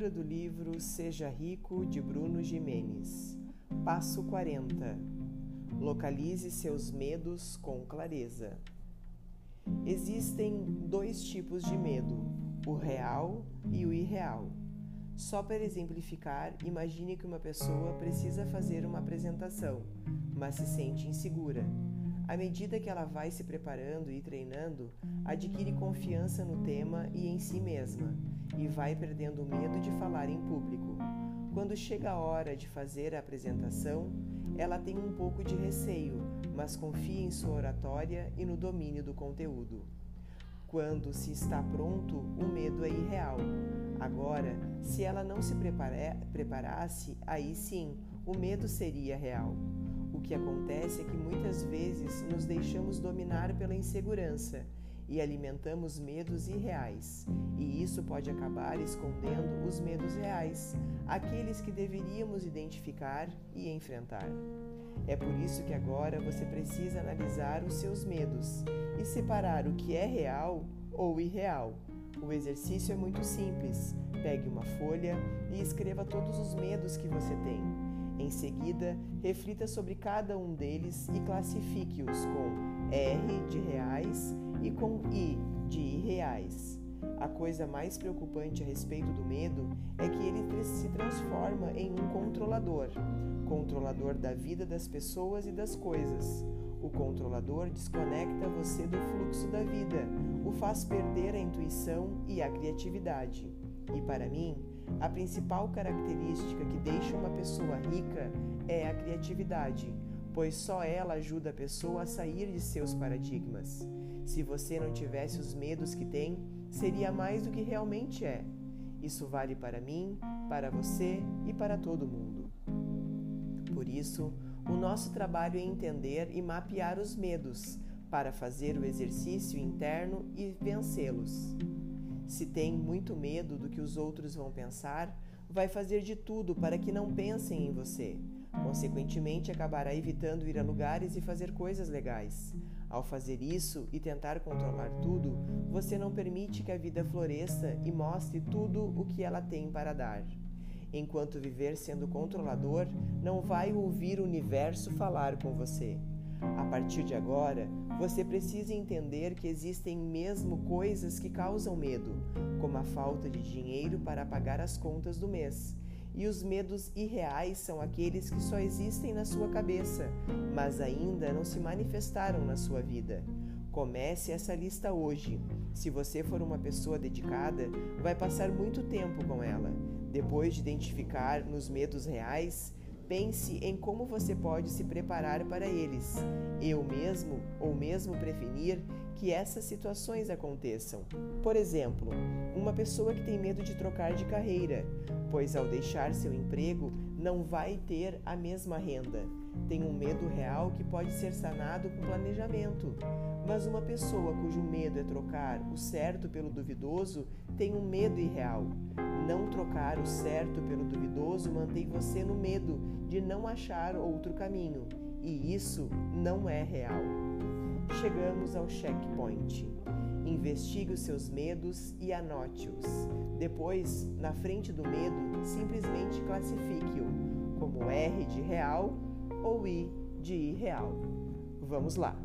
Leitura do livro Seja Rico de Bruno Jimenez. Passo 40. Localize seus medos com clareza. Existem dois tipos de medo, o real e o irreal. Só para exemplificar, imagine que uma pessoa precisa fazer uma apresentação, mas se sente insegura. À medida que ela vai se preparando e treinando, adquire confiança no tema e em si mesma e vai perdendo o medo de falar em público. Quando chega a hora de fazer a apresentação, ela tem um pouco de receio, mas confia em sua oratória e no domínio do conteúdo. Quando se está pronto, o medo é irreal. Agora, se ela não se preparasse, aí sim, o medo seria real. O que acontece é que muitas vezes nos deixamos dominar pela insegurança e alimentamos medos irreais, e isso pode acabar escondendo os medos reais, aqueles que deveríamos identificar e enfrentar. É por isso que agora você precisa analisar os seus medos e separar o que é real ou irreal. O exercício é muito simples. Pegue uma folha e escreva todos os medos que você tem. Em seguida, reflita sobre cada um deles e classifique-os com R de reais e com I de irreais. A coisa mais preocupante a respeito do medo é que ele se transforma em um controlador controlador da vida das pessoas e das coisas. O controlador desconecta você do fluxo da vida, o faz perder a intuição e a criatividade. E para mim, a principal característica que deixa uma pessoa rica é a criatividade, pois só ela ajuda a pessoa a sair de seus paradigmas. Se você não tivesse os medos que tem, seria mais do que realmente é. Isso vale para mim, para você e para todo mundo. Por isso, o nosso trabalho é entender e mapear os medos para fazer o exercício interno e vencê-los. Se tem muito medo do que os outros vão pensar, vai fazer de tudo para que não pensem em você. Consequentemente, acabará evitando ir a lugares e fazer coisas legais. Ao fazer isso e tentar controlar tudo, você não permite que a vida floresça e mostre tudo o que ela tem para dar. Enquanto viver sendo controlador, não vai ouvir o universo falar com você. A partir de agora, você precisa entender que existem mesmo coisas que causam medo, como a falta de dinheiro para pagar as contas do mês. E os medos irreais são aqueles que só existem na sua cabeça, mas ainda não se manifestaram na sua vida. Comece essa lista hoje. Se você for uma pessoa dedicada, vai passar muito tempo com ela. Depois de identificar nos medos reais, pense em como você pode se preparar para eles, eu mesmo ou mesmo prevenir que essas situações aconteçam. Por exemplo, uma pessoa que tem medo de trocar de carreira, pois ao deixar seu emprego não vai ter a mesma renda. Tem um medo real que pode ser sanado com planejamento. Mas uma pessoa cujo medo é trocar o certo pelo duvidoso tem um medo irreal. Não trocar o certo pelo duvidoso mantém você no medo de não achar outro caminho, e isso não é real. Chegamos ao checkpoint. Investigue os seus medos e anote-os. Depois, na frente do medo, simplesmente classifique-o como R de real ou I de irreal. Vamos lá!